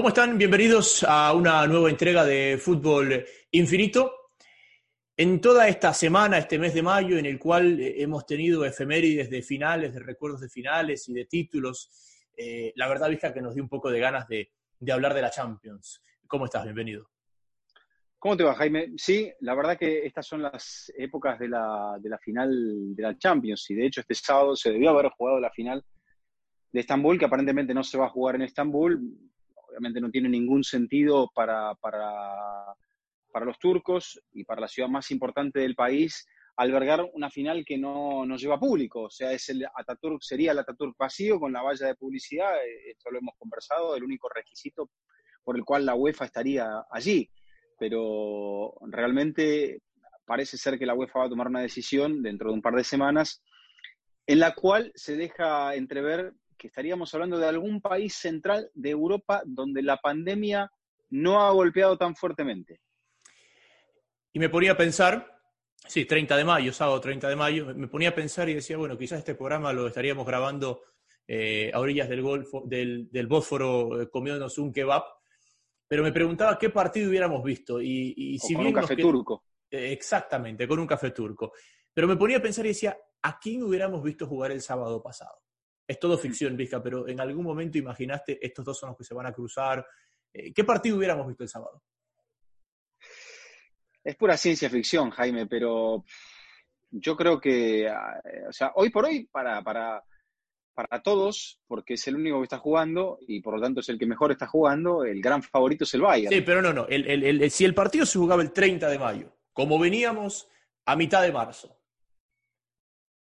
¿Cómo están? Bienvenidos a una nueva entrega de Fútbol Infinito. En toda esta semana, este mes de mayo, en el cual eh, hemos tenido efemérides de finales, de recuerdos de finales y de títulos, eh, la verdad, Vizca, que nos dio un poco de ganas de, hablar de la Champions. ¿Cómo estás? Bienvenido. ¿Cómo te va, Jaime? Sí, la verdad que estas son las épocas de la, de la final de la Champions y de hecho este sábado se debió haber jugado la final de Estambul, que aparentemente no se va a jugar en Estambul. Obviamente no tiene ningún sentido para, para, para los turcos y para la ciudad más importante del país albergar una final que no, no lleva público. O sea, es el sería el Ataturk vacío con la valla de publicidad. Esto lo hemos conversado, el único requisito por el cual la UEFA estaría allí. Pero realmente parece ser que la UEFA va a tomar una decisión dentro de un par de semanas en la cual se deja entrever que estaríamos hablando de algún país central de Europa donde la pandemia no ha golpeado tan fuertemente. Y me ponía a pensar, sí, 30 de mayo, sábado 30 de mayo, me ponía a pensar y decía, bueno, quizás este programa lo estaríamos grabando eh, a orillas del, Golfo, del, del Bósforo eh, comiéndonos un kebab, pero me preguntaba qué partido hubiéramos visto. Y, y si con un café turco. Eh, exactamente, con un café turco. Pero me ponía a pensar y decía, ¿a quién hubiéramos visto jugar el sábado pasado? Es todo ficción, Vizca, pero en algún momento imaginaste, estos dos son los que se van a cruzar. Eh, ¿Qué partido hubiéramos visto el sábado? Es pura ciencia ficción, Jaime, pero yo creo que, eh, o sea, hoy por hoy, para, para, para todos, porque es el único que está jugando y por lo tanto es el que mejor está jugando, el gran favorito es el Bayern. Sí, pero no, no. El, el, el, si el partido se jugaba el 30 de mayo, como veníamos a mitad de marzo,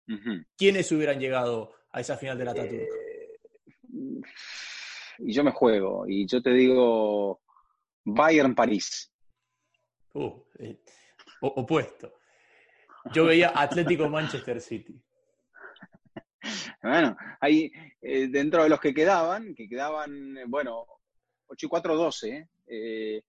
uh -huh. ¿quiénes hubieran llegado a esa final de la Ataturk? Eh, y yo me juego, y yo te digo Bayern París. Uh, eh, opuesto. Yo veía Atlético Manchester City. Bueno, ahí eh, dentro de los que quedaban, que quedaban, bueno, 8 y 4, 12, eh,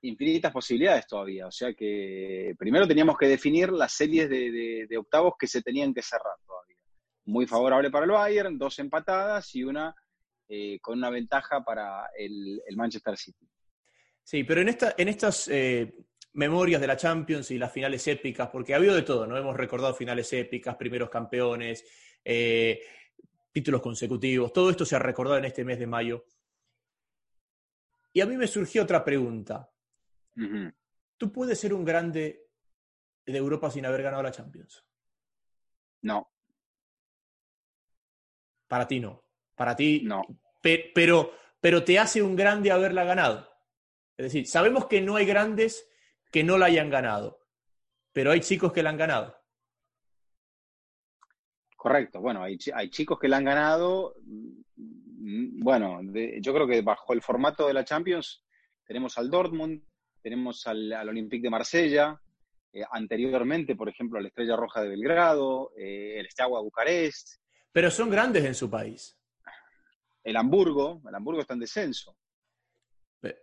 infinitas posibilidades todavía. O sea que primero teníamos que definir las series de, de, de octavos que se tenían que cerrar todavía. Muy favorable para el Bayern, dos empatadas y una eh, con una ventaja para el, el, Manchester City. Sí, pero en, esta, en estas eh, memorias de la Champions y las finales épicas, porque ha habido de todo, ¿no? Hemos recordado finales épicas, primeros campeones, eh, títulos consecutivos, todo esto se ha recordado en este mes de mayo. Y a mí me surgió otra pregunta. Uh -huh. ¿Tú puedes ser un grande de Europa sin haber ganado la Champions? No. Para ti no. Para ti no. Pe pero, pero te hace un grande haberla ganado. Es decir, sabemos que no hay grandes que no la hayan ganado, pero hay chicos que la han ganado. Correcto, bueno, hay, hay chicos que la han ganado. mm, Bueno, de, yo creo que bajo el formato de la Champions tenemos al Dortmund, tenemos al, al Olympique de Marsella, eh, anteriormente, por ejemplo, a la Estrella Roja de Belgrado, eh, el Steaua Bucarest. Pero son grandes en su país. El Hamburgo, el Hamburgo está en descenso.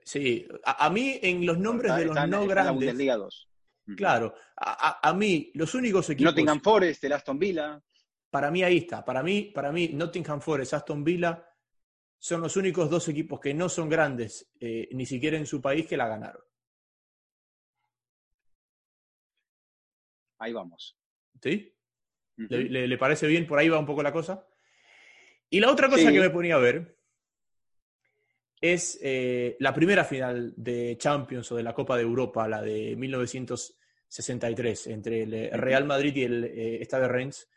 Sí, a, a mí en los nombres está, de los está, no está grandes. La Bundesliga 2. Claro, a, mí los únicos equipos. Nottingham Forest, el Aston Villa. Para mí ahí está. Para mí, para mí Nottingham Forest, Aston Villa son los únicos dos equipos que no son grandes, eh, ni siquiera en su país, que la ganaron. Ahí vamos. ¿Sí? Uh -huh. ¿Le, le, le, parece bien? Por ahí va un poco la cosa. Y la otra cosa sí. que me ponía a ver es eh, la primera final de Champions o de la Copa de Europa, la de 1963, entre el Real Madrid y el eh, Stade Reims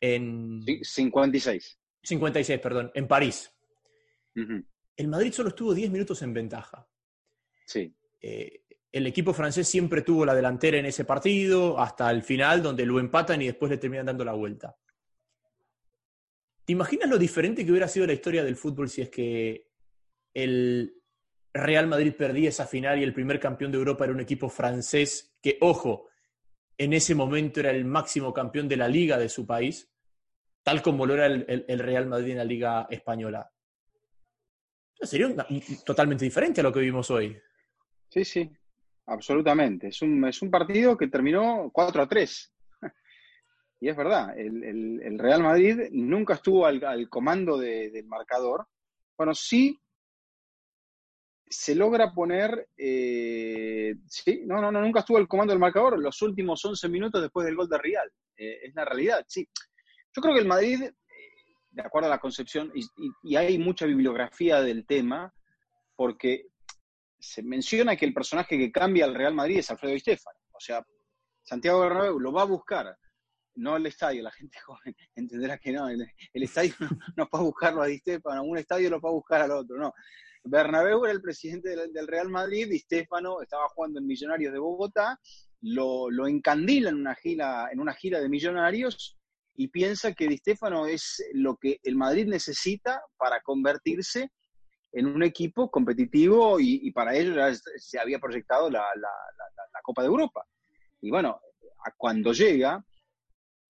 en... 56. 56, perdón, en París. Uh -huh. El Madrid solo estuvo 10 minutos en ventaja. Sí. Eh, el equipo francés siempre tuvo la delantera en ese partido, hasta el final, donde lo empatan y después le terminan dando la vuelta. ¿Te imaginas lo diferente que hubiera sido la historia del fútbol si es que el Real Madrid perdía esa final y el primer campeón de Europa era un equipo francés que, ojo, en ese momento era el máximo campeón de la liga de su país, tal como lo era el, Real Madrid en la liga española. Sería totalmente diferente a lo que vimos hoy. Sí, sí, absolutamente. Es un, es un partido que terminó 4 a 3. Y es verdad, el, el, Real Madrid nunca estuvo al, al comando de, del marcador. Bueno, sí se logra poner, eh, sí, no, no, no, nunca estuvo el comando del marcador los últimos 11 minutos después del gol de Real. Eh, es la realidad, sí. Yo creo que el Madrid, eh, de acuerdo a la concepción, y, hay mucha bibliografía del tema, porque se menciona que el personaje que cambia al Real Madrid es Alfredo Di Stefano. O sea, Santiago Bernabéu lo va a buscar, no el estadio, la gente joven entenderá que no, el, estadio no, va a buscarlo a Di Stefano, un estadio lo va a buscar al otro, no. Bernabéu era el presidente del, Real Madrid y Stefano estaba jugando en Millonarios de Bogotá, lo, lo encandila en una, gira, en una gira de Millonarios y piensa que Di Stefano es lo que el Madrid necesita para convertirse en un equipo competitivo y, para ello ya se había proyectado la, la, Copa de Europa. Y bueno, cuando llega,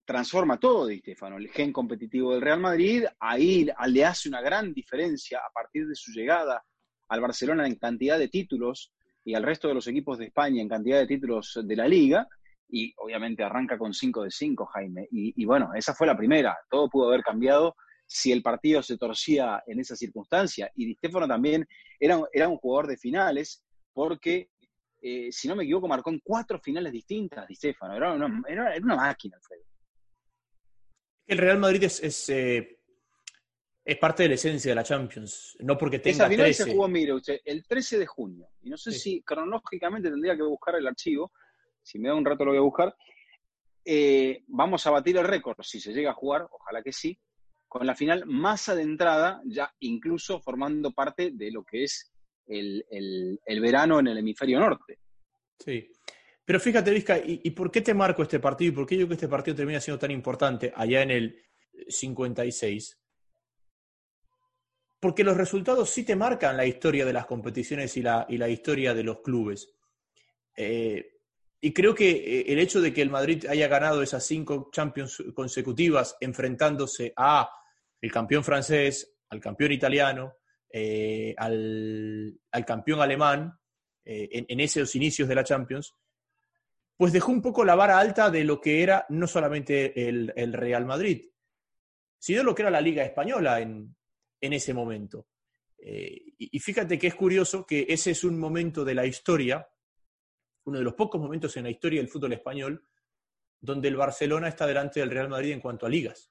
transforma todo Di Stefano, el gen competitivo del Real Madrid, ahí le hace una gran diferencia a partir de su llegada al Barcelona en cantidad de títulos y al resto de los equipos de España en cantidad de títulos de la liga, y obviamente arranca con 5 de 5, Jaime. Y, bueno, esa fue la primera, todo pudo haber cambiado si el partido se torcía en esa circunstancia. Y Di Stefano también era, era un jugador de finales, porque eh, si no me equivoco, marcó en cuatro finales distintas Di Stefano. Era una, era, una máquina, Alfredo. El Real Madrid es, es, eh, es, parte de la esencia de la Champions, no porque tenga Esa final se jugó, mire usted, el 13 de junio. Y no sé si cronológicamente tendría que buscar el archivo, si me da un rato lo voy a buscar. Eh, vamos a batir el récord, si se llega a jugar, ojalá que sí, con la final más adentrada, ya incluso formando parte de lo que es el, el verano en el hemisferio norte. Sí. Pero fíjate, Vizca, ¿y, por qué te marco este partido y por qué yo que este partido termina siendo tan importante allá en el 56? Porque los resultados sí te marcan la historia de las competiciones y la, y la historia de los clubes. Eh, y creo que eh, el hecho de que el Madrid haya ganado esas cinco Champions consecutivas enfrentándose a el campeón francés, al campeón italiano, eh, al, campeón alemán, en, en, esos inicios de la Champions, pues dejó un poco la vara alta de lo que era no solamente el, Real Madrid, sino lo que era la Liga Española en, ese momento. Eh, y, fíjate que es curioso que ese es un momento de la historia, uno de los pocos momentos en la historia del fútbol español, donde el Barcelona está delante del Real Madrid en cuanto a ligas.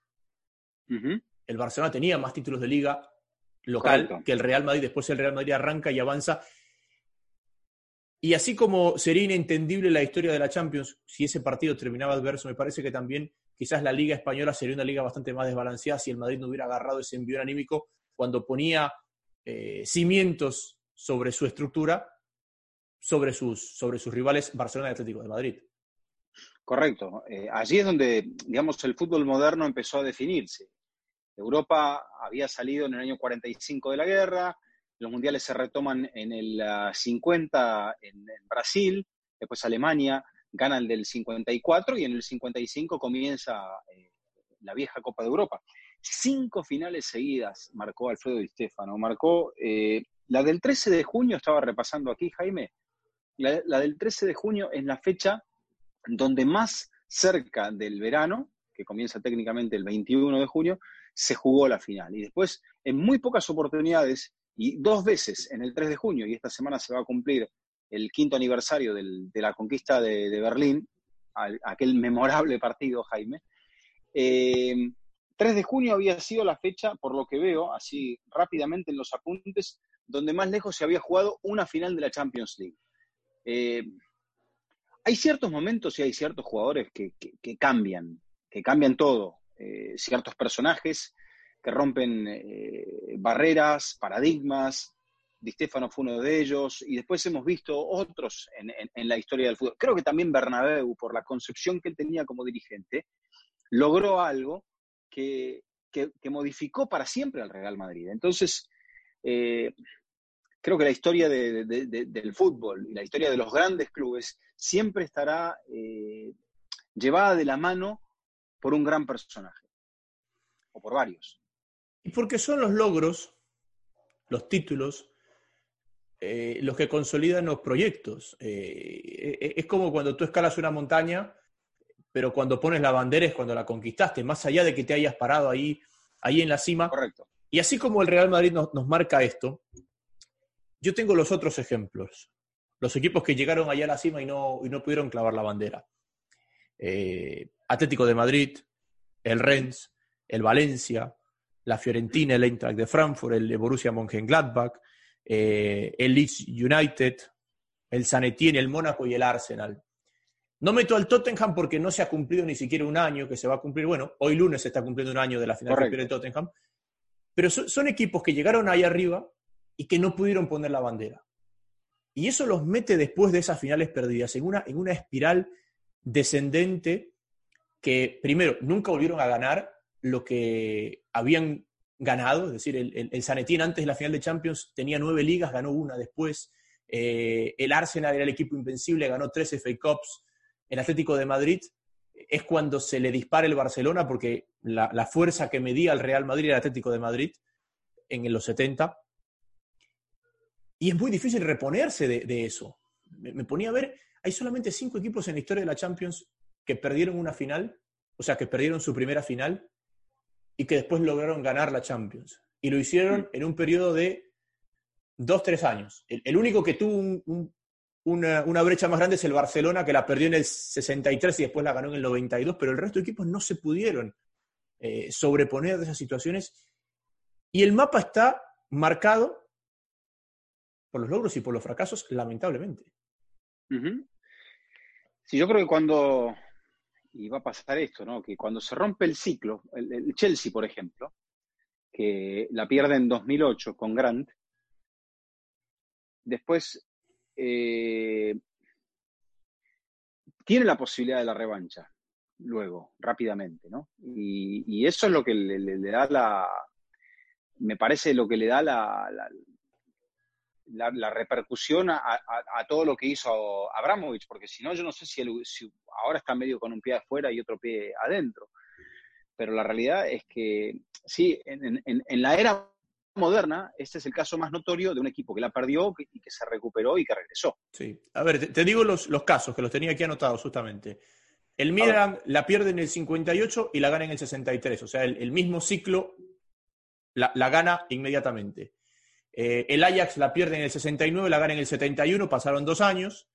El Barcelona tenía más títulos de liga local que el Real Madrid, después el Real Madrid arranca y avanza y así como sería inentendible la historia de la Champions si ese partido terminaba adverso, me parece que también quizás la Liga Española sería una liga bastante más desbalanceada si el Madrid no hubiera agarrado ese envío anímico cuando ponía eh, cimientos sobre su estructura, sobre sus, sobre sus rivales Barcelona y Atlético de Madrid. Correcto. Eh, allí es donde, digamos, el fútbol moderno empezó a definirse. Europa había salido en el año 45 de la guerra, los mundiales se retoman en el 50 ah, en, Brasil, después Alemania gana el del 54 y en el 55 comienza eh, la vieja Copa de Europa. Cinco finales seguidas marcó Alfredo Di Stefano. Marcó eh, la del 13 de junio, estaba repasando aquí, Jaime. La, la, del 13 de junio es la fecha donde más cerca del verano, que comienza técnicamente el 21 de junio, se jugó la final. Y después, en muy pocas oportunidades, y dos veces en el 3 de junio, y esta semana se va a cumplir el quinto aniversario de la conquista de, Berlín, aquel memorable partido, Jaime. 3 eh, de junio había sido la fecha, por lo que veo, así rápidamente en los apuntes, donde más lejos se había jugado una final de la Champions League. Eh, hay ciertos momentos y hay ciertos jugadores que, cambian, que cambian todo. Eh, ciertos personajes que rompen eh, barreras, paradigmas. Di Stefano fue uno de ellos, y después hemos visto otros en, la historia del fútbol. Creo que también Bernabéu, por la concepción que él tenía como dirigente, logró algo que, modificó para siempre al Real Madrid. Entonces, eh, creo que la historia del fútbol y la historia de los grandes clubes siempre estará llevada de la mano por un gran personaje, o por varios. Y porque son los logros, los títulos, eh, los que consolidan los proyectos. Eh, e-, es como cuando tú escalas una montaña, pero cuando pones la bandera es cuando la conquistaste, más allá de que te hayas parado ahí, ahí en la cima. Correcto. Y así como el Real Madrid nos, marca esto, yo tengo los otros ejemplos. Los equipos que llegaron allá a la cima y no, y no pudieron clavar la bandera. Eh, Atlético de Madrid, el Rennes, el Valencia, la Fiorentina, el Eintracht de Frankfurt, el Borussia Mönchengladbach, eh, el Leeds United, el San Etienne, el Mónaco y el Arsenal. No meto al Tottenham porque no se ha cumplido ni siquiera un año que se va a cumplir. Bueno, hoy lunes se está cumpliendo un año de la final de Tottenham. Pero son, equipos que llegaron ahí arriba y que no pudieron poner la bandera. Y eso los mete después de esas finales perdidas en una, en una espiral descendente que, primero, nunca volvieron a ganar lo que habían ganado. Es decir, el, el, San Etienne antes de la final de Champions tenía nueve ligas, ganó una después. Eh, el Arsenal era el equipo invencible, ganó tres FA Cups el Atlético de Madrid es cuando se le dispara el Barcelona, porque la, fuerza que medía el Real Madrid era el Atlético de Madrid en los 70. Y es muy difícil reponerse de, eso. Me, ponía a ver, hay solamente cinco equipos en la historia de la Champions que perdieron una final, o sea, que perdieron su primera final y que después lograron ganar la Champions. Y lo hicieron en un periodo de dos, tres años. El, único que tuvo un, una, brecha más grande es el Barcelona, que la perdió en el 63 y después la ganó en el 92, pero el resto de equipos no se pudieron eh, sobreponer de esas situaciones. Y el mapa está marcado por los logros y por los fracasos, lamentablemente. Sí, yo creo que cuando, y va a pasar esto, ¿no? Que cuando se rompe el ciclo, el Chelsea, por ejemplo, que la pierde en 2008 con Grant, después eh, tiene la posibilidad de la revancha luego, rápidamente, ¿no? Y, eso es lo que le, da la, me parece lo que le da la, repercusión a, todo lo que hizo Abramovich, porque si no, yo no sé si, ahora está medio con un pie afuera y otro pie adentro. Pero la realidad es que sí, en la era moderna, este es el caso más notorio de un equipo que la perdió y que se recuperó y que regresó. Sí. A ver, te, digo los, los, casos, que los tenía aquí anotados justamente. El Milan la pierde en el 58 y la gana en el 63. O sea, el, mismo ciclo la, gana inmediatamente. Eh, el Ajax la pierde en el 69, la gana en el 71, pasaron dos años.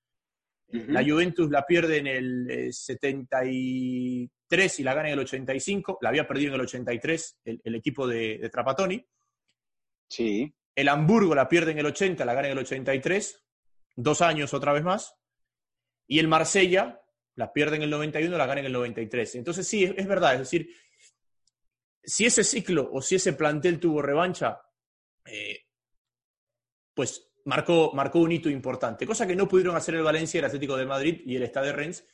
La Juventus la pierde en el 73 eh, y la gana en el 85. La había perdido en el 83 el, equipo de, de Trapatoni. Sí. El Hamburgo la pierde en el 80, la gana en el 83, dos años otra vez más. Y el Marsella la pierde en el 91, la gana en el 93. Entonces sí, es, verdad, es decir, si ese ciclo o si ese plantel tuvo revancha, eh, pues marcó, marcó un hito importante, cosa que no pudieron hacer el Valencia, el Atlético de Madrid y el Stade de Rennes,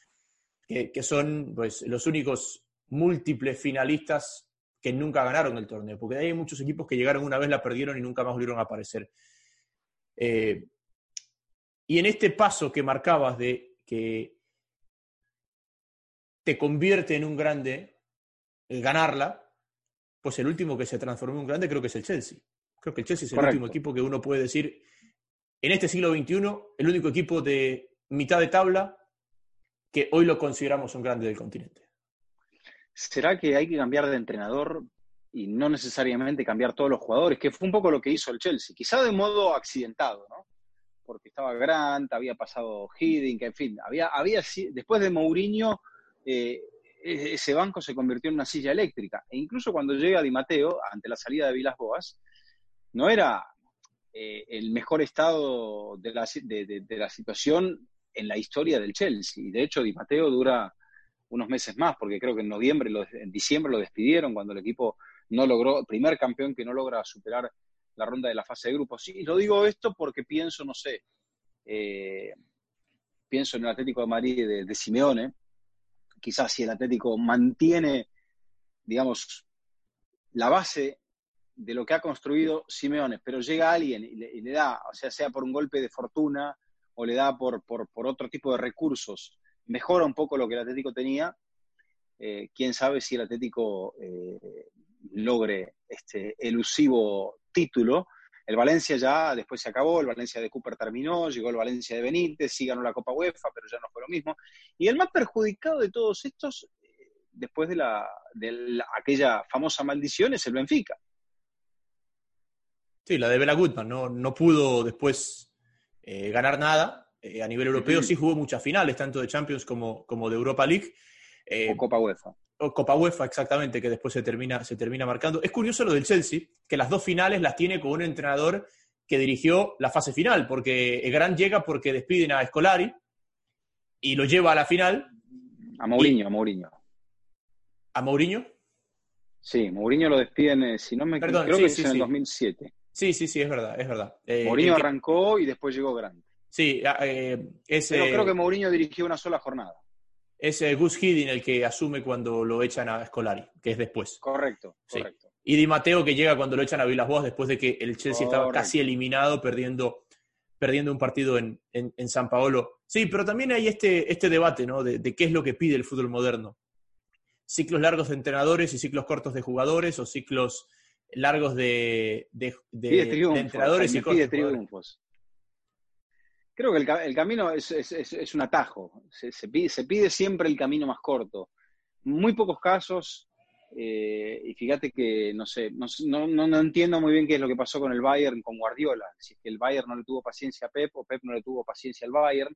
que, que son pues, los únicos múltiples finalistas que nunca ganaron el torneo, porque hay muchos equipos que llegaron una vez, la perdieron y nunca más volvieron a aparecer. Eh, y en este paso que marcabas de que te convierte en un grande el ganarla, pues el último que se transformó en un grande creo que es el Chelsea. Creo que el Chelsea es el último equipo que uno puede decir, en este siglo XXI, el único equipo de mitad de tabla que hoy lo consideramos un grande del continente. ¿será que hay que cambiar de entrenador y no necesariamente cambiar todos los jugadores? Que fue un poco lo que hizo el Chelsea, quizá de modo accidentado, ¿no? Porque estaba Grant, había pasado Hiddink, en fin, había, había después de Mourinho, eh, e-, ese banco se convirtió en una silla eléctrica. E incluso cuando llega Di Matteo, ante la salida de Vilas Boas, no era eh, el mejor estado de la, de, la situación en la historia del Chelsea. De hecho, Di Matteo dura unos meses más, porque creo que en noviembre, en diciembre lo despidieron cuando el equipo no logró, primer campeón que no logra superar la ronda de la fase de grupos. Sí, lo digo esto porque pienso, no sé, eh, pienso en el Atlético de Madrid de, Simeone, quizás si el Atlético mantiene, digamos, la base de lo que ha construido Simeone, pero llega alguien y le, da, o sea, sea por un golpe de fortuna o le da por, por, otro tipo de recursos, mejora un poco lo que el Atlético tenía. Eh, quién sabe si el Atlético eh, logre este elusivo título. El Valencia ya después se acabó, el Valencia de Cooper terminó, llegó el Valencia de Benítez, sí ganó la Copa UEFA, pero ya no fue lo mismo. Y el más perjudicado de todos estos, eh, después de, la, de aquella famosa maldición, es el Benfica. Sí, la de Bela Goodman, no, no pudo después eh, ganar nada. Eh, a nivel europeo sí jugó muchas finales, tanto de Champions como, como de Europa League. o Copa UEFA. O Copa UEFA, exactamente, que después se termina, se termina marcando. Es curioso lo del Chelsea, que las dos finales las tiene con un entrenador que dirigió la fase final, porque el Gran llega porque despiden a Scolari y lo lleva a la final. A Mourinho, a Mourinho. ¿A Mourinho? Sí, Mourinho lo despiden, eh, si no me equivoco, creo que es en el 2007. Sí, sí, sí, es verdad, es verdad. Eh, Mourinho arrancó y después llegó Grant. Sí, ah, eh, ese, Pero creo que Mourinho dirigió una sola jornada. Es Gus Hiddink el que asume cuando lo echan a Scolari, que es después. Correcto, correcto. Y Di Matteo que llega cuando lo echan a Vilas Boas después de que el Chelsea estaba casi eliminado, perdiendo, perdiendo un partido en, en, San Paolo. Sí, pero también hay este, este debate, ¿no? De, qué es lo que pide el fútbol moderno. Ciclos largos de entrenadores y ciclos cortos de jugadores, o ciclos largos de, de, entrenadores y cortos triunfos. Creo que el, camino es, un atajo. Se, pide, se pide siempre el camino más corto. Muy pocos casos eh, y fíjate que, no sé, no, no, entiendo muy bien qué es lo que pasó con el Bayern, con Guardiola. Si es que el Bayern no le tuvo paciencia a Pep o Pep no le tuvo paciencia al Bayern.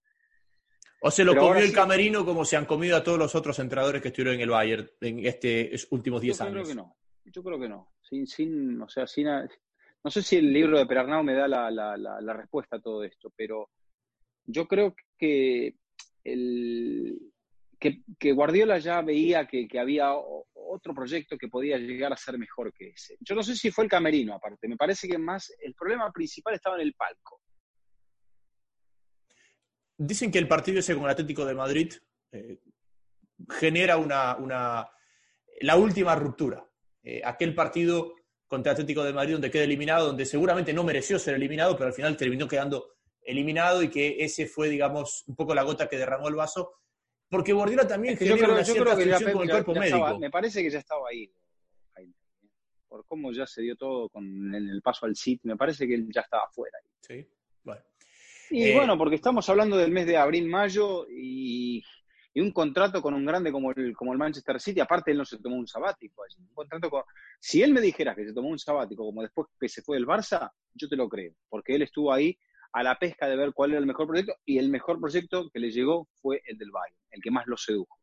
O se lo comió el camerino como se han comido a todos los otros entrenadores que estuvieron en el Bayern en estos últimos 10 años. Yo creo que no. Yo creo que no. Sin, sin, o sea, sin, no sé si el libro de Perarnau me da la, la, la respuesta a todo esto, pero yo creo que el, que, Guardiola ya veía que, había otro proyecto que podía llegar a ser mejor que ese. Yo no sé si fue el camerino, aparte. Me parece que más el problema principal estaba en el palco. Dicen que el partido ese con el Atlético de Madrid eh, genera una, una, la última ruptura. Eh, aquel partido contra Atlético de Madrid donde queda eliminado, donde seguramente no mereció ser eliminado, pero al final terminó quedando eliminado y que ese fue, digamos, un poco la gota que derramó el vaso porque Guardiola también genera una cierta con el cuerpo médico. me parece que ya estaba ahí, Jaime. Por cómo ya se dio todo con el, paso al CIT, me parece que él ya estaba fuera. Sí, bueno. Y eh, bueno, porque estamos hablando del mes de abril-mayo y, un contrato con un grande como el, como el Manchester City, aparte él no se tomó un sabático allí. Un contrato con, si él me dijera que se tomó un sabático como después que se fue del Barça, yo te lo creo, porque él estuvo ahí a la pesca de ver cuál era el mejor proyecto y el mejor proyecto que le llegó fue el del Bayern, el que más lo sedujo.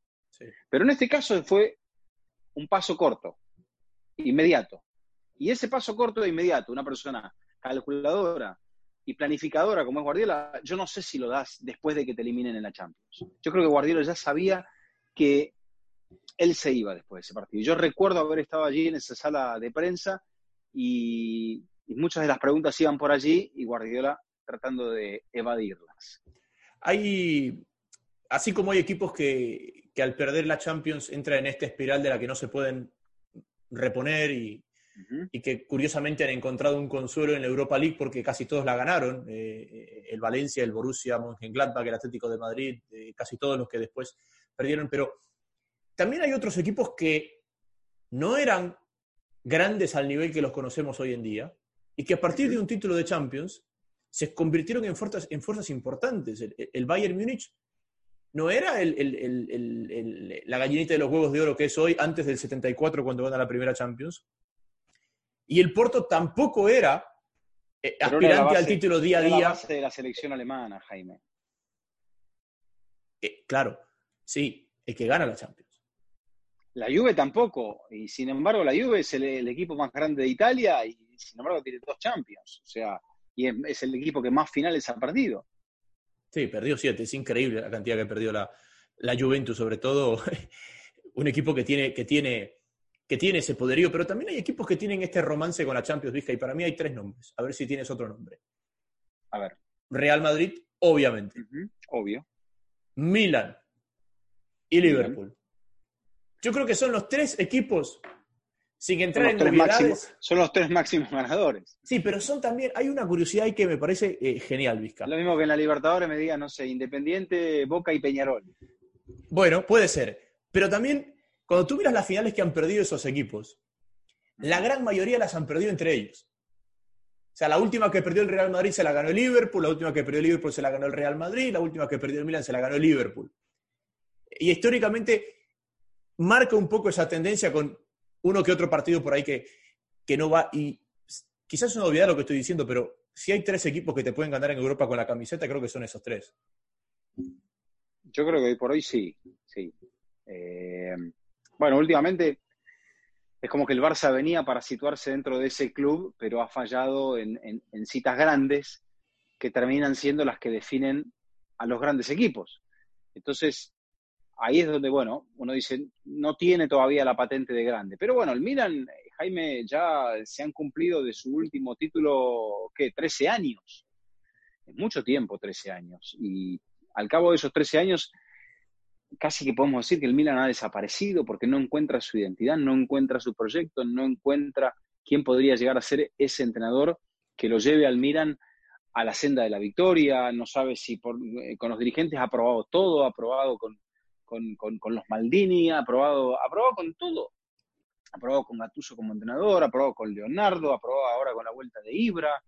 Pero en este caso fue un paso corto, inmediato. Y ese paso corto e inmediato, una persona calculadora y planificadora como es Guardiola, yo no sé si lo das después de que te eliminen en la Champions. Yo creo que Guardiola ya sabía que él se iba después de ese partido. Yo recuerdo haber estado allí en esa sala de prensa y, muchas de las preguntas iban por allí y Guardiola tratando de evadirlas. Hay, así como hay equipos que, al perder la Champions entran en esta espiral de la que no se pueden reponer y, que curiosamente han encontrado un consuelo en la Europa League porque casi todos la ganaron, eh, el Valencia, el Borussia Mönchengladbach, el Atlético de Madrid, eh, casi todos los que después perdieron, pero también hay otros equipos que no eran grandes al nivel que los conocemos hoy en día y que a partir de un título de Champions se convirtieron en fuerzas, en fuerzas importantes. El, Bayern Múnich no era la gallinita de los huevos de oro que es hoy, antes del 74 cuando gana la primera Champions. Y el Porto tampoco era eh, aspirante al título día a día. La base de la selección alemana, Jaime. Eh, claro, sí, el que gana la Champions. La Juve tampoco, y sin embargo la Juve es el, el equipo más grande de Italia y sin embargo tiene dos Champions. O sea, y es, el equipo que más finales ha perdido. Sí, perdió siete, es increíble la cantidad que perdió la, la Juventus, sobre todo un equipo que tiene, que, tiene, que tiene ese poderío, pero también hay equipos que tienen este romance con la Champions League, y para mí hay tres nombres, a ver si tienes otro nombre. A ver. Real Madrid, obviamente. Obvio. Milan y Liverpool. Yo creo que son los tres equipos sin entrar en novedades. son los tres máximos ganadores. Sí, pero son también, hay una curiosidad ahí que me parece eh, genial, Vizca. Lo mismo que en la Libertadores me diga, no sé, Independiente, Boca y Peñarol. Bueno, puede ser. Pero también, cuando tú miras las finales que han perdido esos equipos, la gran mayoría las han perdido entre ellos. O sea, la última que perdió el Real Madrid se la ganó el Liverpool, la última que perdió el Liverpool se la ganó el Real Madrid, la última que perdió el Milan se la ganó el Liverpool. Y históricamente marca un poco esa tendencia con uno que otro partido por ahí que, que no va. Y quizás es una obviedad lo que estoy diciendo, pero si hay tres equipos que te pueden ganar en Europa con la camiseta, creo que son esos tres. Yo creo que hoy por hoy sí, sí. Eh, bueno, últimamente es como que el Barça venía para situarse dentro de ese club, pero ha fallado en, citas grandes que terminan siendo las que definen a los grandes equipos. Entonces, ahí es donde, bueno, uno dice, no tiene todavía la patente de grande. Pero bueno, el Milan, Jaime, ya se han cumplido de su último título, ¿qué? 13 años. Mucho tiempo, 13 años. Y al cabo de esos 13 años, casi que podemos decir que el Milan ha desaparecido porque no encuentra su identidad, no encuentra su proyecto, no encuentra quién podría llegar a ser ese entrenador que lo lleve al Milan a la senda de la victoria, no sabe si eh, con los dirigentes ha probado todo, ha probado con, los Maldini, ha probado, ha probado con todo. Ha probado con Gattuso como entrenador, ha probado con Leonardo, ha probado ahora con la vuelta de Ibra.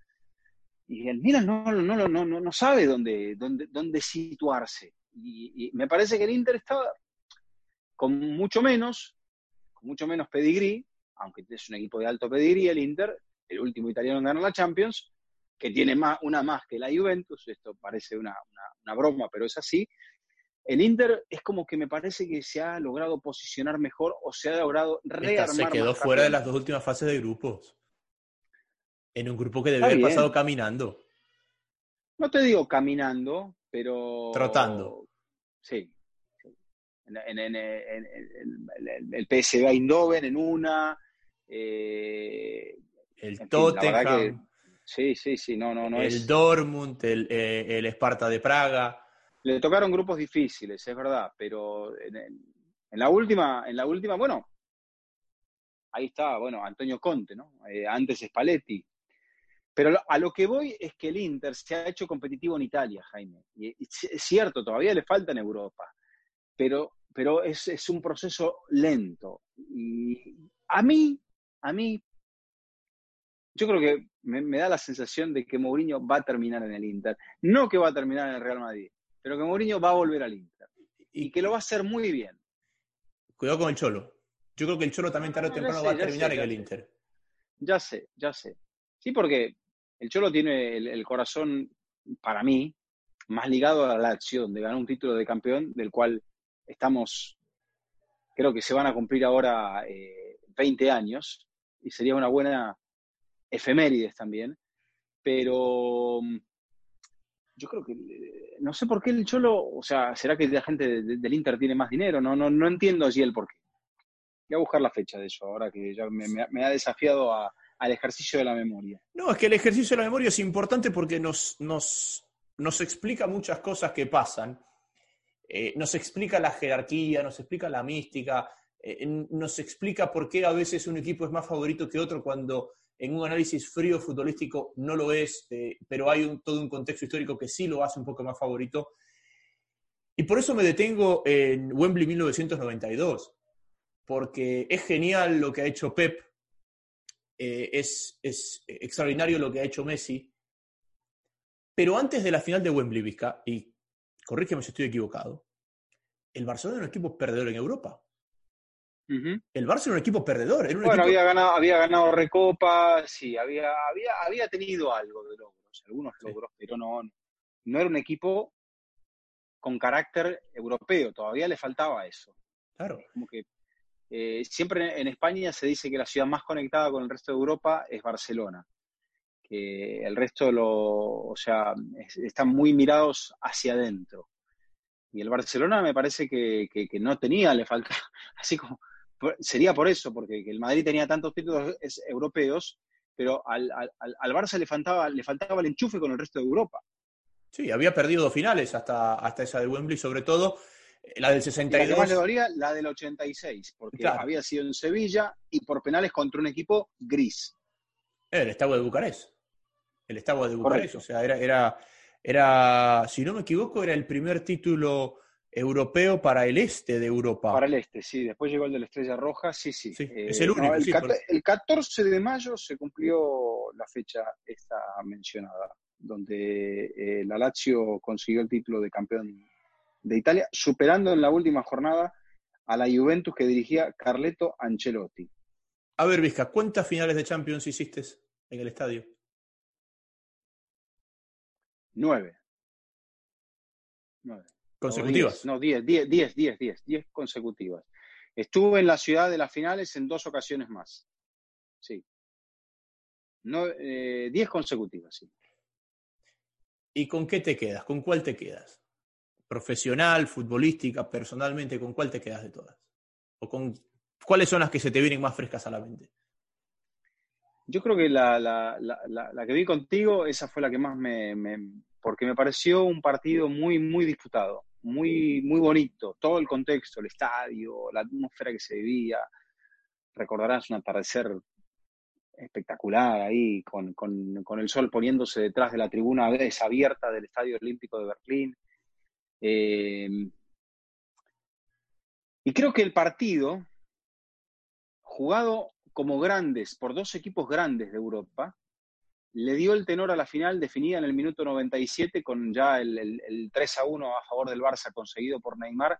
Y el Milan no, no, no, no, no sabe dónde, dónde, dónde situarse. Y, me parece que el Inter está con mucho menos, con mucho menos pedigrí, aunque es un equipo de alto pedigrí, el Inter, el último italiano en ganar la Champions, que tiene más, una más que la Juventus, esto parece una, broma, pero es así. El Inter es como que me parece que se ha logrado posicionar mejor o se ha logrado rearmar. se quedó fuera de las dos últimas fases de grupos. En un grupo que debe haber pasado caminando. No te digo caminando, pero... Trotando. Sí. En, el PSV Eindhoven en una. Eh, el Tottenham. sí, sí, sí, no, no, no. El Dortmund, el, eh, el Esparta de Praga. Le tocaron grupos difíciles, es verdad, pero en, la última, en la última, bueno, ahí está, bueno, Antonio Conte, ¿no? Eh, antes Spalletti, pero a lo que voy es que el Inter se ha hecho competitivo en Italia, Jaime. Y es cierto, todavía le falta en Europa, pero, pero es, un proceso lento. Y a mí, a mí, yo creo que me, da la sensación de que Mourinho va a terminar en el Inter. No que va a terminar en el Real Madrid, pero que Mourinho va a volver al Inter. Y que lo va a hacer muy bien. Cuidado con el Cholo. Yo creo que el Cholo también tarde o temprano va a terminar en el Inter. Ya sé, ya sé. Sí, porque el Cholo tiene el, corazón, para mí, más ligado a la acción de ganar un título de campeón, del cual estamos, creo que se van a cumplir ahora 20 eh, años, y sería una buena efemérides también, pero mm, yo creo que, eh, no sé por qué el Cholo, o sea, ¿será que la gente del Inter tiene más dinero? No, no, no entiendo allí el por qué. Voy a buscar la fecha de eso, ahora que ya me ha desafiado a, al ejercicio de la memoria. No, es que el ejercicio de la memoria es importante porque nos, nos, nos explica muchas cosas que pasan. Eh, nos explica la jerarquía, nos explica la mística, eh, nos explica por qué a veces un equipo es más favorito que otro cuando en un análisis frío futbolístico no lo es, eh, pero hay todo un contexto histórico que sí lo hace un poco más favorito. Y por eso me detengo en Wembley 1992, porque es genial lo que ha hecho Pep eh, es, extraordinario lo que ha hecho Messi. Pero antes de la final de Wembley, Vizca, y corrígeme si estoy equivocado, el Barcelona era un equipo perdedor en Europa. El Barça era un equipo perdedor. bueno, había, ganado, había ganado Recopa, sí, había, había, había tenido algo de logros, algunos logros, pero no, no era un equipo con carácter europeo, todavía le faltaba eso. Claro. Como que eh, siempre en España se dice que la ciudad más conectada con el resto de Europa es Barcelona, que el resto lo, o sea, están muy mirados hacia adentro. Y el Barcelona me parece que, no tenía, le falta, así como, sería por eso, porque el Madrid tenía tantos títulos europeos, pero al, al, Barça le faltaba, le faltaba el enchufe con el resto de Europa. Sí, había perdido dos finales hasta, hasta esa de Wembley, sobre todo la del 62. La más la del 86, porque había sido en Sevilla y por penales contra un equipo gris. El Estado de Bucarest. El Estado de Bucarest. O sea, era, era, era, si no me equivoco, era el primer título europeo para el este de Europa. Para el este, sí. Después llegó el de la Estrella Roja, sí, sí. Eh, es el único. el, 14 de mayo se cumplió la fecha esta mencionada, donde eh, la Lazio consiguió el título de campeón de Italia, superando en la última jornada a la Juventus que dirigía Carleto Ancelotti. A ver, Vizca, ¿cuántas finales de Champions hiciste? en el estadio? Nueve. Nueve. ¿Consecutivas? no, diez, diez, diez, diez, diez, diez consecutivas. Estuve en la ciudad de las finales en dos ocasiones más. Sí. No, eh, diez consecutivas, sí. ¿Y con qué te quedas? ¿Con cuál te quedas? ¿Profesional, futbolística, personalmente? ¿Con cuál te quedas de todas? ¿O con cuáles son las que se te vienen más frescas a la mente? Yo creo que la, la, la, la que vi contigo, esa fue la que más me, porque me pareció un partido muy, muy disputado, muy, muy bonito. Todo el contexto, el estadio, la atmósfera que se vivía. Recordarás un atardecer espectacular ahí, con, con, con, el sol poniéndose detrás de la tribuna desabierta del Estadio Olímpico de Berlín. Eh, y creo que el partido, jugado como grandes, por dos equipos grandes de Europa, le dio el tenor a la final definida en el minuto 97 con ya el, el, el 3 a 1 a favor del Barça conseguido por Neymar.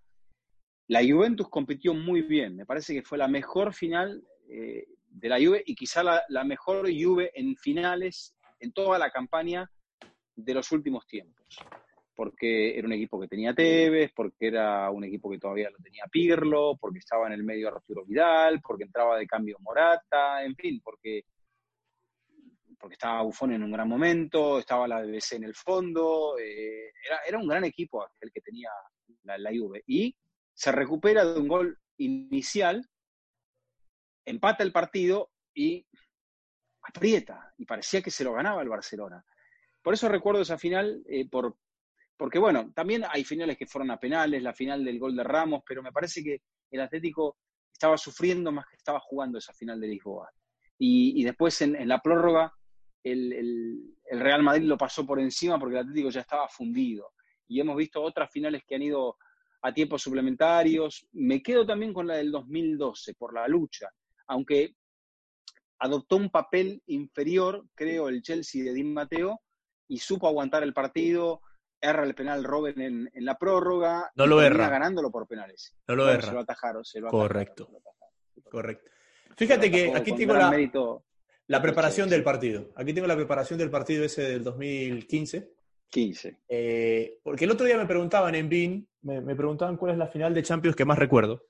La Juventus compitió muy bien, me parece que fue la mejor final eh, de la Juve y quizá la, la, mejor Juve en finales en toda la campaña de los últimos tiempos. Porque era un equipo que tenía Tevez, porque era un equipo que todavía lo tenía Pirlo, porque estaba en el medio Arturo Vidal, porque entraba de cambio Morata, en fin, porque, porque estaba Buffon en un gran momento, estaba la BBC en el fondo, eh, era, era, un gran equipo el que tenía la, la Juve. Y se recupera de un gol inicial empata el partido y aprieta, y parecía que se lo ganaba el Barcelona. Por eso recuerdo esa final, eh, por, porque bueno, también hay finales que fueron a penales, la final del gol de Ramos, pero me parece que el Atlético estaba sufriendo más que estaba jugando esa final de Lisboa. Y, después en, la prórroga, el, el, el, Real Madrid lo pasó por encima porque el Atlético ya estaba fundido. Y hemos visto otras finales que han ido a tiempos suplementarios. Me quedo también con la del 2012, por la lucha aunque adoptó un papel inferior, creo, el Chelsea de Di Matteo, y supo aguantar el partido, erra el penal Robben en, en la prórroga, no lo erra. ganándolo por penales. No lo erra. Se lo atajaron, se lo Correcto. Atajaron, se lo atajaron. Correcto. Fíjate que aquí tengo la, la preparación del partido. Aquí tengo la preparación del partido ese del 2015. 15. Eh, porque el otro día me preguntaban en BIN, me, me preguntaban cuál es la final de Champions que más recuerdo.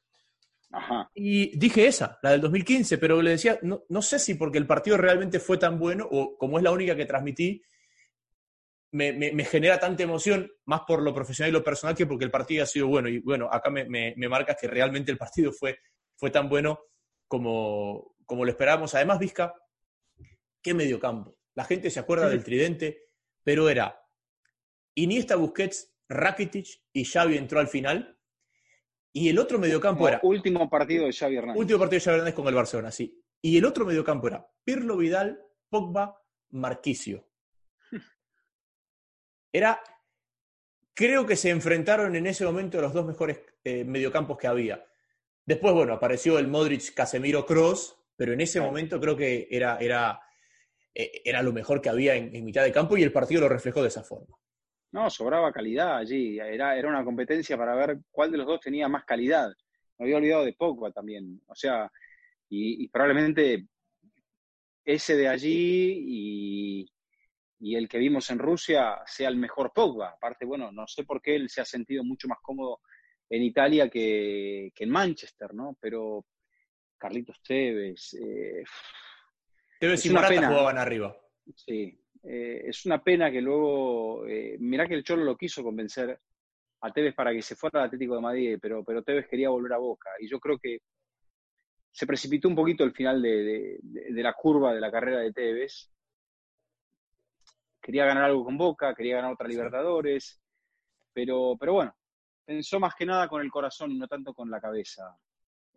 Ajá. Y dije esa, la del 2015, pero le decía, no, no, sé si porque el partido realmente fue tan bueno o como es la única que transmití, me, me, me, genera tanta emoción, más por lo profesional y lo personal que porque el partido ha sido bueno. Y bueno, acá me, me marcas que realmente el partido fue, fue tan bueno como, como lo esperábamos. Además, Vizca, qué mediocampo. La gente se acuerda sí. del tridente, pero era Iniesta, Busquets, Rakitic y Xavi entró al final y el otro mediocampo Como era. Último partido de Xavi Hernández. Último partido de Xavi Hernández con el Barcelona, sí. Y el otro mediocampo era Pirlo Vidal, Pogba, Marquisio. Era. Creo que se enfrentaron en ese momento los dos mejores eh, mediocampos que había. Después, bueno, apareció el Modric Casemiro Cross, pero en ese momento creo que era, era, eh, era lo mejor que había en, en mitad de campo y el partido lo reflejó de esa forma. No, sobraba calidad allí. Era, era una competencia para ver cuál de los dos tenía más calidad. Me había olvidado de Pogba también. O sea, y, y probablemente ese de allí y, y, el que vimos en Rusia sea el mejor Pogba. Aparte, bueno, no sé por qué él se ha sentido mucho más cómodo en Italia que, que en Manchester, ¿no? Pero Carlitos Tevez. Eh, Tevez y Morata jugaban arriba. Sí, eh, es una pena que luego, eh, mirá que el Cholo lo quiso convencer a Tevez para que se fuera al Atlético de Madrid, pero, pero Tevez quería volver a Boca. Y yo creo que se precipitó un poquito el final de, de, de la curva de la carrera de Tevez. Quería ganar algo con Boca, quería ganar otra Libertadores, pero, pero bueno, pensó más que nada con el corazón y no tanto con la cabeza.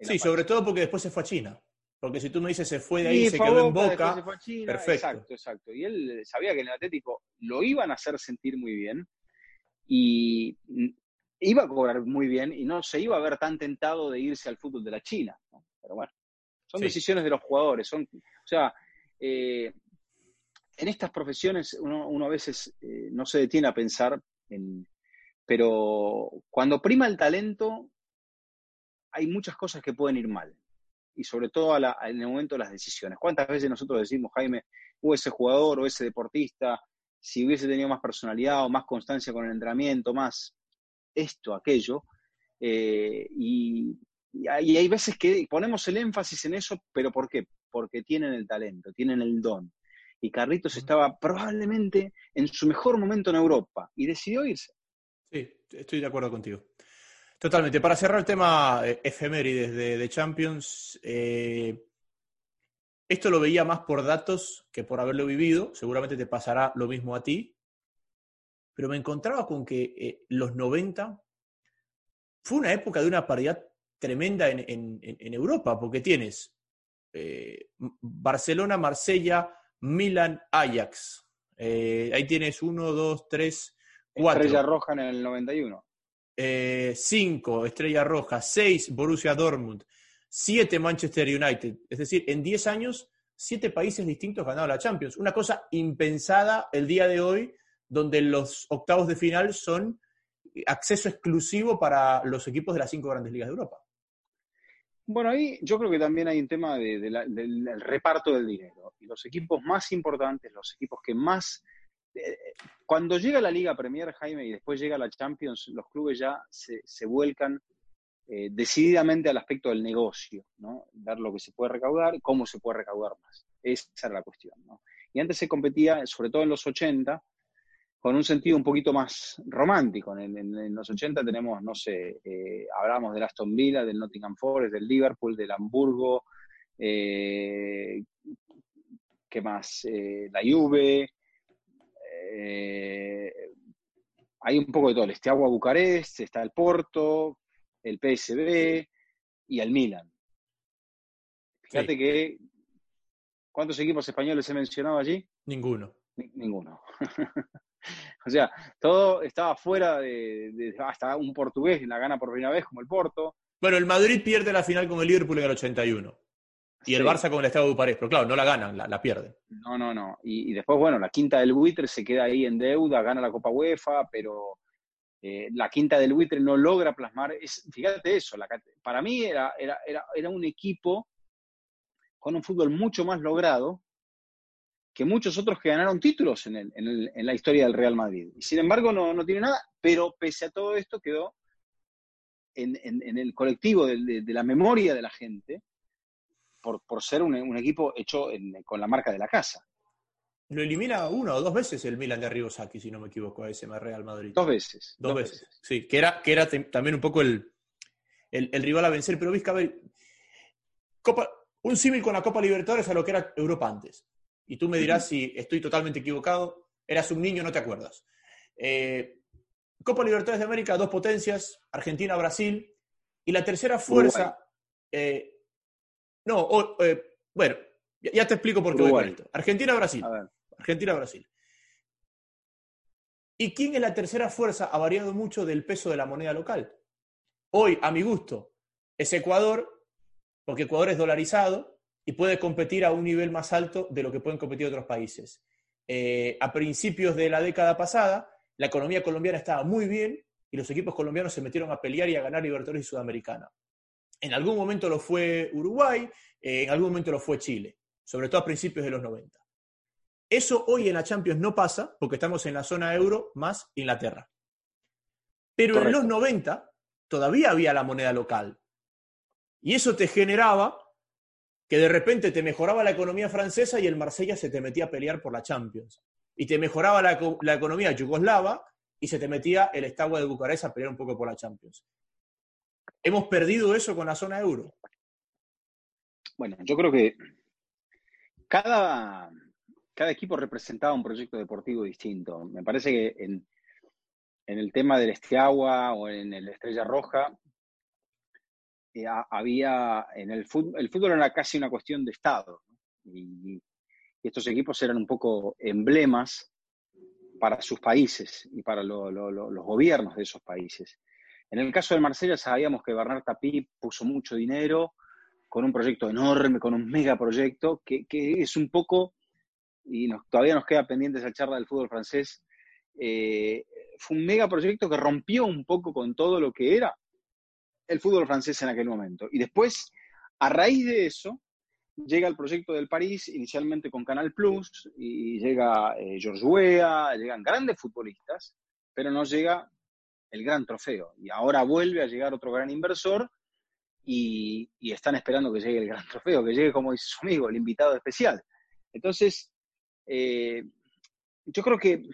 Sí, sobre todo porque después se fue a China. Porque si tú me dices se fue de ahí y se quedó en Boca. Se fue a China, perfecto. Exacto, exacto. Y él sabía que en el Atlético lo iban a hacer sentir muy bien y iba a cobrar muy bien y no se iba a ver tan tentado de irse al fútbol de la China. ¿no? Pero bueno, son sí. decisiones de los jugadores. Son, o sea, eh, en estas profesiones uno, a veces eh, no se detiene a pensar, en, pero cuando prima el talento hay muchas cosas que pueden ir mal y sobre todo en el momento de las decisiones. ¿Cuántas veces nosotros decimos, Jaime, o ese jugador o ese deportista, si hubiese tenido más personalidad o más constancia con el entrenamiento, más esto, aquello, eh, y, hay veces que ponemos el énfasis en eso, pero ¿por qué? Porque tienen el talento, tienen el don. Y Carlitos estaba probablemente en su mejor momento en Europa y decidió irse. Sí, estoy de acuerdo contigo. Totalmente. Para cerrar el tema eh, efemérides de, Champions, eh, esto lo veía más por datos que por haberlo vivido. Seguramente te pasará lo mismo a ti. Pero me encontraba con que eh, los 90 fue una época de una paridad tremenda en, Europa, porque tienes Barcelona, Marsella, Milan, Ajax. ahí tienes uno, dos, tres, cuatro. Estrella Roja en el 91. 5 eh, Estrella Roja, 6 Borussia Dortmund, 7 Manchester United. Es decir, en 10 años, 7 países distintos ganaron la Champions. Una cosa impensada el día de hoy, donde los octavos de final son acceso exclusivo para los equipos de las 5 grandes ligas de Europa. Bueno, ahí yo creo que también hay un tema del reparto del dinero. Y los equipos más importantes, los equipos que más cuando llega la Liga Premier, Jaime, y después llega la Champions, los clubes ya se, vuelcan eh, decididamente al aspecto del negocio, ¿no? Dar lo que se puede recaudar y cómo se puede recaudar más. Esa era la cuestión, ¿no? Y antes se competía, sobre todo en los 80, con un sentido un poquito más romántico. En, los 80 tenemos, no sé, eh, hablamos del Aston Villa, del Nottingham Forest, del Liverpool, del Hamburgo, eh, ¿qué más? la Juve, eh, hay un poco de todo. Este agua Bucarest, está el Porto, el PSB y el Milan. Fíjate que. ¿Cuántos equipos españoles he mencionado allí? Ninguno. ninguno. o sea, todo estaba fuera de, Hasta un portugués la gana por primera vez, como el Porto. Bueno, el Madrid pierde la final con el Liverpool en el 81. Y el Barça con el Estado de Bucarest, pero claro, no la ganan, la, pierden. No, no, no. Y, después, bueno, la quinta del buitre se queda ahí en deuda, gana la Copa UEFA, pero eh, la quinta del buitre no logra plasmar. Es, fíjate eso, para mí era, era, era, era, un equipo con un fútbol mucho más logrado que muchos otros que ganaron títulos en, el, en, la historia del Real Madrid. Y sin embargo, no, no tiene nada, pero pese a todo esto quedó en, el colectivo de la memoria de la gente por, ser un, equipo hecho con la marca de la casa. Lo elimina una o dos veces el Milan de Arribosaki, si no me equivoco, a ese Real Madrid. Dos veces. Dos, veces. Sí, que era, que era también un poco el, el, rival a vencer. Pero Vizca, Copa, un símil con la Copa Libertadores a lo que era Europa antes. Y tú me dirás si estoy totalmente equivocado. Eras un niño, no te acuerdas. Eh, Copa Libertadores de América, dos potencias, Argentina, Brasil. Y la tercera fuerza, no, eh, bueno, ya, te explico por qué voy con esto. Argentina-Brasil. Argentina-Brasil. ¿Y quién es la tercera fuerza? Ha variado mucho del peso de la moneda local. Hoy, a mi gusto, es Ecuador, porque Ecuador es dolarizado y puede competir a un nivel más alto de lo que pueden competir otros países. Eh, a principios de la década pasada, la economía colombiana estaba muy bien y los equipos colombianos se metieron a pelear y a ganar Libertadores y Sudamericana. En algún momento lo fue Uruguay, eh, en algún momento lo fue Chile, sobre todo a principios de los 90. Eso hoy en la Champions no pasa porque estamos en la zona euro más Inglaterra. Pero en los 90 todavía había la moneda local. Y eso te generaba que de repente te mejoraba la economía francesa y el Marsella se te metía a pelear por la Champions. Y te mejoraba la, economía yugoslava y se te metía el Estagua de Bucarest a pelear un poco por la Champions. ¿Hemos perdido eso con la zona euro? Bueno, yo creo que cada, cada equipo representaba un proyecto deportivo distinto. Me parece que en, el tema del Esteagua o en el Estrella Roja, eh, había en el fútbol, el fútbol era casi una cuestión de Estado. Y, estos equipos eran un poco emblemas para sus países y para los gobiernos de esos países. En el caso de Marsella sabíamos que Bernard Tapie puso mucho dinero con un proyecto enorme, con un megaproyecto, que, que es un poco, y todavía nos queda pendiente esa charla del fútbol francés, eh, fue un megaproyecto que rompió un poco con todo lo que era el fútbol francés en aquel momento. Y después A raíz de eso, llega el proyecto del París, inicialmente con Canal Plus, y llega eh, George Weah, llegan grandes futbolistas, pero no llega el gran trofeo. Y ahora vuelve a llegar otro gran inversor y, están esperando que llegue el gran trofeo, que llegue, como dice su amigo, el invitado especial. Entonces, eh, yo creo que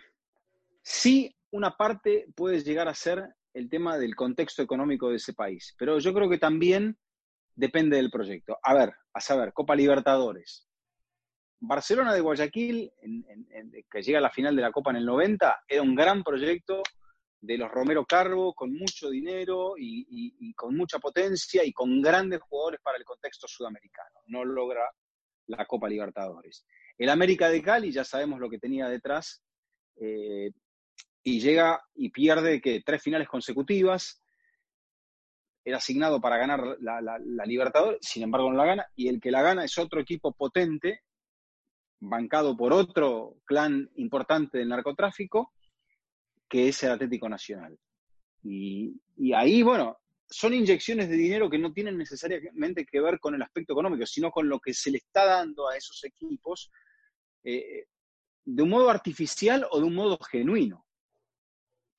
sí una parte puede llegar a ser el tema del contexto económico de ese país, pero yo creo que también depende del proyecto. A ver, a saber, Copa Libertadores. Barcelona de Guayaquil, que llega a la final de la Copa en el 90, era un gran proyecto de los Romero Carbo, con mucho dinero y, con mucha potencia y con grandes jugadores para el contexto sudamericano. No logra la Copa Libertadores. El América de Cali, ya sabemos lo que tenía detrás, eh, y llega y pierde que tres finales consecutivas, era asignado para ganar la, la, Libertadores, sin embargo no la gana, y el que la gana es otro equipo potente, bancado por otro clan importante del narcotráfico, que es el Atlético Nacional. Y, ahí, bueno, son inyecciones de dinero que no tienen necesariamente que ver con el aspecto económico, sino con lo que se le está dando a esos equipos eh, de un modo artificial o de un modo genuino.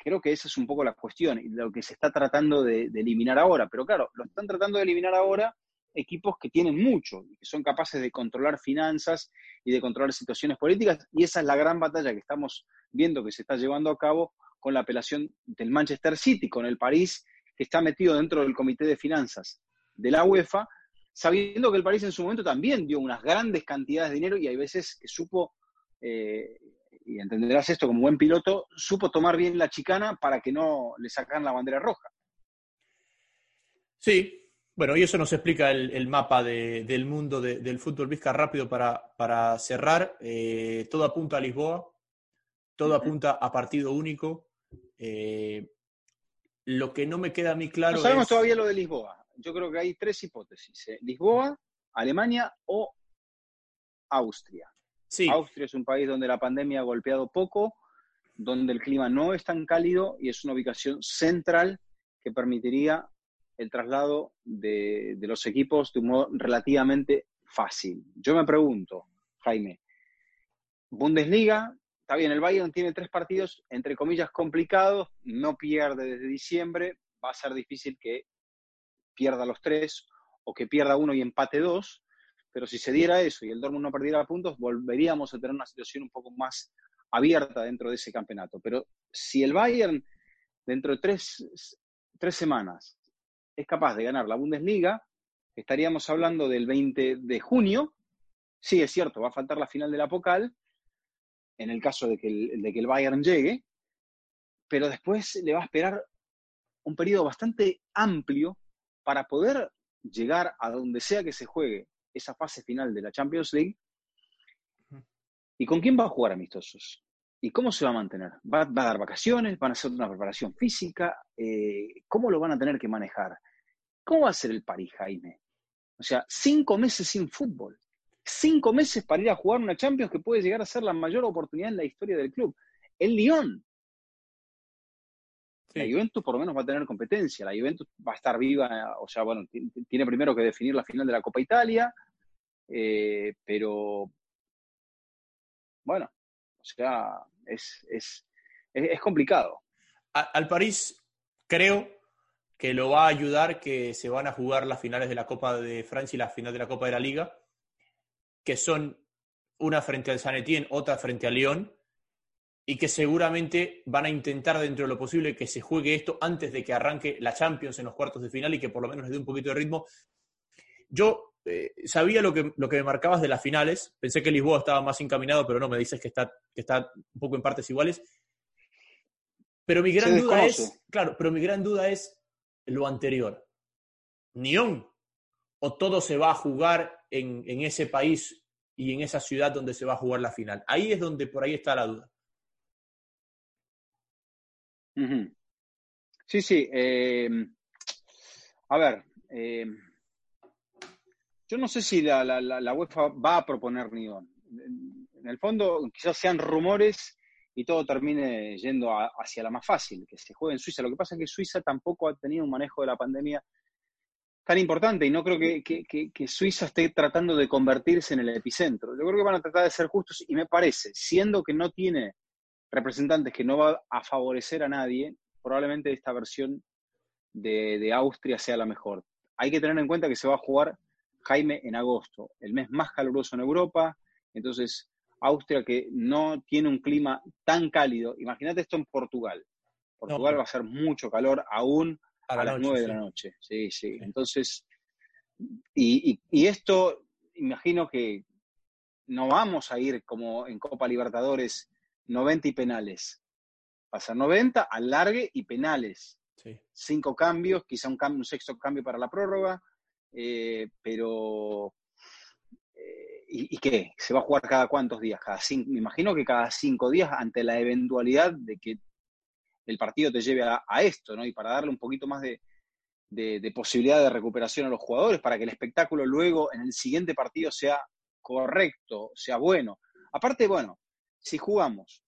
Creo que esa es un poco la cuestión y lo que se está tratando de, eliminar ahora. Pero claro, lo están tratando de eliminar ahora equipos que tienen mucho y que son capaces de controlar finanzas y de controlar situaciones políticas. Y esa es la gran batalla que estamos viendo que se está llevando a cabo con la apelación del Manchester City, con el París, que está metido dentro del Comité de Finanzas de la UEFA, sabiendo que el París en su momento también dio unas grandes cantidades de dinero y hay veces que supo eh, y entenderás esto como buen piloto, supo tomar bien la chicana para que no le sacaran la bandera roja. Sí, bueno, y eso nos explica el, mapa del mundo del fútbol Vizca rápido para, cerrar. Eh, todo apunta a Lisboa, todo apunta a partido único. Eh, lo que no me queda a mí claro. No sabemos todavía lo de Lisboa. Yo creo que hay tres hipótesis: ¿eh? Lisboa, Alemania o Austria. Austria es un país donde la pandemia ha golpeado poco, donde el clima no es tan cálido y es una ubicación central que permitiría el traslado de, los equipos de un modo relativamente fácil. Yo me pregunto, Jaime, Bundesliga, está bien, el Bayern tiene tres partidos, entre comillas, complicados, no pierde desde diciembre, va a ser difícil que pierda los tres o que pierda uno y empate dos, pero si se diera eso y el Dortmund no perdiera puntos, volveríamos a tener una situación un poco más abierta dentro de ese campeonato. Pero si el Bayern dentro de tres, semanas es capaz de ganar la Bundesliga, estaríamos hablando del 20 de junio. Sí, es cierto, va a faltar la final de la Pocal, en el caso de que el, de que el Bayern llegue, pero después le va a esperar un periodo bastante amplio para poder llegar a donde sea que se juegue esa fase final de la Champions League. ¿Y con quién va a jugar amistosos? ¿Y cómo se va a mantener? ¿Va, a dar vacaciones? ¿Van a hacer una preparación física? Eh, ¿Cómo lo van a tener que manejar? ¿Cómo va a ser el París, Jaime? O sea, cinco meses sin fútbol. Cinco meses para ir a jugar una Champions que puede llegar a ser la mayor oportunidad en la historia del club. El Lyon. La Juventus por lo menos va a tener competencia. La Juventus va a estar viva, o sea, bueno, tiene primero que definir la final de la Copa Italia, eh, pero bueno, o sea, es, es, es, complicado. al París creo que lo va a ayudar que se van a jugar las finales de la Copa de Francia y las finales de la Copa de la Liga, que son una frente al San Etienne, otra frente al Lyon, y que seguramente van a intentar dentro de lo posible que se juegue esto antes de que arranque la Champions en los cuartos de final y que por lo menos les dé un poquito de ritmo. Yo eh, sabía lo que, lo que me marcabas de las finales. Pensé que Lisboa estaba más encaminado, pero no, me dices que está, que está un poco en partes iguales. Pero mi gran duda es, claro, pero mi gran duda es lo anterior. ¿Nión? ¿O todo se va a jugar en, en ese país y en esa ciudad donde se va a jugar la final? Ahí es donde por ahí está la duda. Sí, sí. Eh, a ver, eh, yo no sé si la, la, UEFA va a proponer Nidón. En el fondo, quizás sean rumores y todo termine yendo hacia la más fácil, que se juegue en Suiza. Lo que pasa es que Suiza tampoco ha tenido un manejo de la pandemia tan importante y no creo que, Suiza esté tratando de convertirse en el epicentro. Yo creo que van a tratar de ser justos y me parece, siendo que no tiene representantes que no va a favorecer a nadie, probablemente esta versión de Austria sea la mejor. Hay que tener en cuenta que se va a jugar Jaime en agosto, el mes más caluroso en Europa, entonces Austria que no tiene un clima tan cálido, imagínate esto en Portugal. Portugal va a ser mucho calor aún a, las nueve de la noche. Sí, sí. Entonces, y, esto, imagino que no vamos a ir como en Copa Libertadores 90 y penales. Va a ser 90, alargue y penales. Cinco cambios, quizá un, cambio, un sexto cambio para la prórroga, eh, pero eh, ¿y, qué? ¿Se va a jugar cada cuántos días? Cada cinco, me imagino que cada cinco días ante la eventualidad de que el partido te lleve a, esto, ¿no? Y para darle un poquito más de, posibilidad de recuperación a los jugadores, para que el espectáculo luego en el siguiente partido sea correcto, sea bueno. Aparte, bueno, si jugamos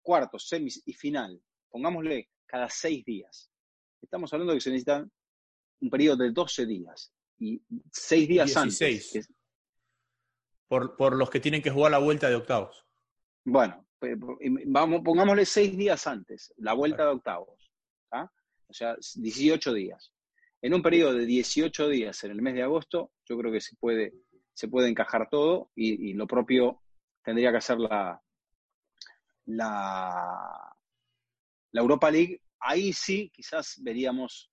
cuartos, semis y final, pongámosle cada seis días, estamos hablando de que se necesitan un periodo de 12 días y seis días antes. Por, por los que tienen que jugar la vuelta de octavos. Bueno, vamos, pongámosle seis días antes, la vuelta de octavos, o sea, 18 días. En un periodo de 18 días en el mes de agosto, yo creo que se puede, se puede encajar todo y, lo propio tendría que hacer la, la, la, Europa League. Ahí sí, quizás veríamos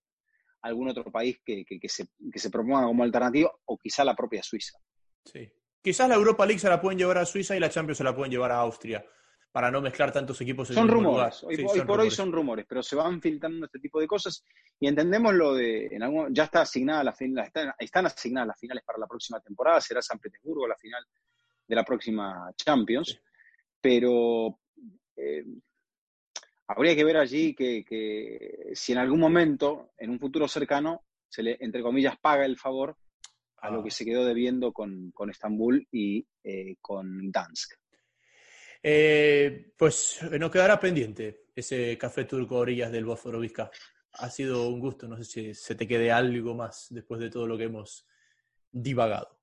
algún otro país que, que, se, que se promueva como alternativa o quizá la propia Suiza. Sí. Quizás la Europa League se la pueden llevar a Suiza y la Champions se la pueden llevar a Austria para no mezclar tantos equipos en son rumores. Hoy, por hoy son rumores, pero se van filtrando este tipo de cosas y entendemos lo de, en algún, ya está asignada la final, están, asignadas las finales para la próxima temporada, será San Petersburgo la final de la próxima Champions, pero eh, habría que ver allí que, si en algún momento, en un futuro cercano, se le, entre comillas, paga el favor a lo ah. que se quedó debiendo con, Estambul y eh, con Dansk. Eh, pues eh, nos quedará pendiente ese café turco a orillas del Bósforo Vizca. Ha sido un gusto, no sé si se te quede algo más después de todo lo que hemos divagado.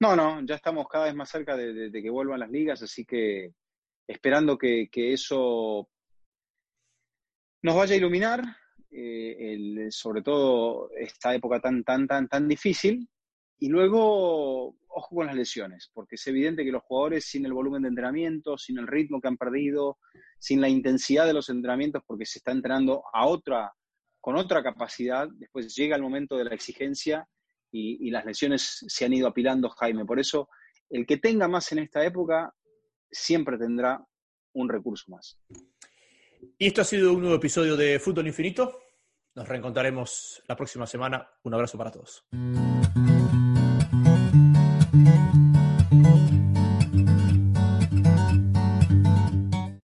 No, no, ya estamos cada vez más cerca de, que vuelvan las ligas, así que esperando que, eso nos vaya a iluminar, eh, sobre todo esta época tan, tan, tan, tan difícil, y luego ojo con las lesiones, porque es evidente que los jugadores sin el volumen de entrenamiento, sin el ritmo que han perdido, sin la intensidad de los entrenamientos, porque se está entrenando a otra, con otra capacidad, después llega el momento de la exigencia y, las lesiones se han ido apilando, Jaime. Por eso, el que tenga más en esta época siempre tendrá un recurso más. Y esto ha sido un nuevo episodio de Fútbol Infinito. Nos reencontraremos la próxima semana. Un abrazo para todos.